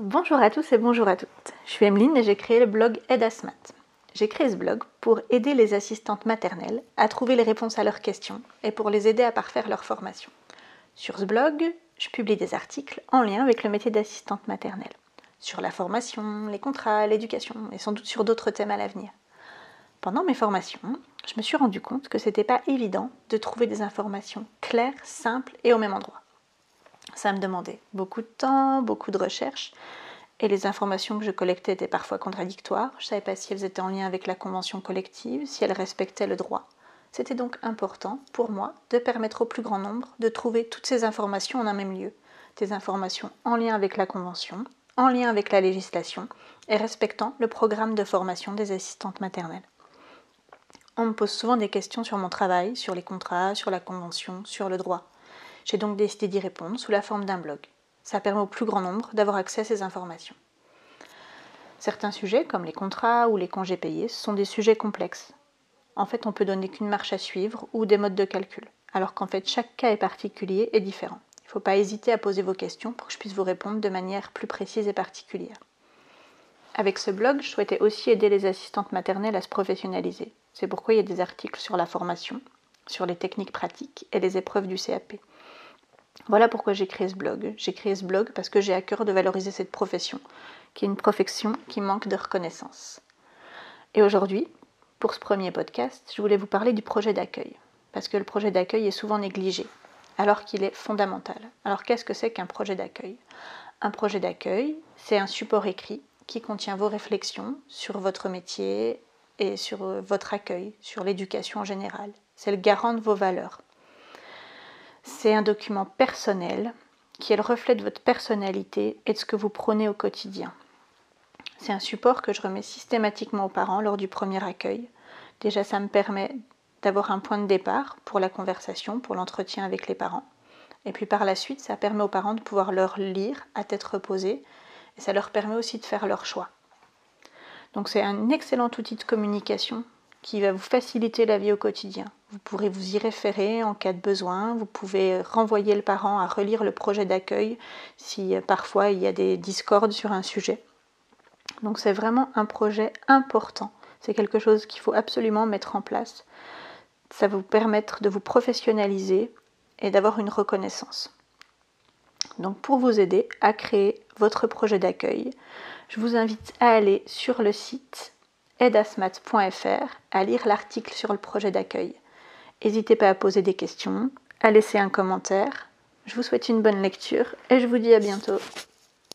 Bonjour à tous et bonjour à toutes. Je suis Emeline et j'ai créé le blog Edasmat. J'ai créé ce blog pour aider les assistantes maternelles à trouver les réponses à leurs questions et pour les aider à parfaire leur formation. Sur ce blog, je publie des articles en lien avec le métier d'assistante maternelle, sur la formation, les contrats, l'éducation et sans doute sur d'autres thèmes à l'avenir. Pendant mes formations, je me suis rendu compte que c'était pas évident de trouver des informations claires, simples et au même endroit. Ça me demandait beaucoup de temps, beaucoup de recherches, et les informations que je collectais étaient parfois contradictoires. Je ne savais pas si elles étaient en lien avec la convention collective, si elles respectaient le droit. C'était donc important pour moi de permettre au plus grand nombre de trouver toutes ces informations en un même lieu, des informations en lien avec la convention, en lien avec la législation et respectant le programme de formation des assistantes maternelles. On me pose souvent des questions sur mon travail, sur les contrats, sur la convention, sur le droit. J'ai donc décidé d'y répondre sous la forme d'un blog. Ça permet au plus grand nombre d'avoir accès à ces informations. Certains sujets, comme les contrats ou les congés payés, sont des sujets complexes. En fait, on peut donner qu'une marche à suivre ou des modes de calcul, alors qu'en fait, chaque cas est particulier et différent. Il ne faut pas hésiter à poser vos questions pour que je puisse vous répondre de manière plus précise et particulière. Avec ce blog, je souhaitais aussi aider les assistantes maternelles à se professionnaliser. C'est pourquoi il y a des articles sur la formation, sur les techniques pratiques et les épreuves du CAP. Voilà pourquoi j'ai créé ce blog. J'ai créé ce blog parce que j'ai à cœur de valoriser cette profession, qui est une profession qui manque de reconnaissance. Et aujourd'hui, pour ce premier podcast, je voulais vous parler du projet d'accueil, parce que le projet d'accueil est souvent négligé, alors qu'il est fondamental. Alors qu'est-ce que c'est qu'un projet d'accueil? Un projet d'accueil, c'est un support écrit qui contient vos réflexions sur votre métier et sur euh, votre accueil, sur l'éducation en général. C'est le garant de vos valeurs. C'est un document personnel qui est le reflet de votre personnalité et de ce que vous prenez au quotidien. C'est un support que je remets systématiquement aux parents lors du premier accueil. Déjà, ça me permet d'avoir un point de départ pour la conversation, pour l'entretien avec les parents. Et puis par la suite, ça permet aux parents de pouvoir leur lire à tête reposée et ça leur permet aussi de faire leur choix. Donc c'est un excellent outil de communication qui va vous faciliter la vie au quotidien. Vous pourrez vous y référer en cas de besoin, vous pouvez renvoyer le parent à relire le projet d'accueil si euh, parfois il y a des discordes sur un sujet. Donc c'est vraiment un projet important, c'est quelque chose qu'il faut absolument mettre en place. Ça va vous permettre de vous professionnaliser et d'avoir une reconnaissance. Donc pour vous aider à créer votre projet d'accueil, je vous invite à aller sur le site à lire l'article sur le projet d'accueil. N'hésitez pas à poser des questions, à laisser un commentaire. Je vous souhaite une bonne lecture et je vous dis à bientôt.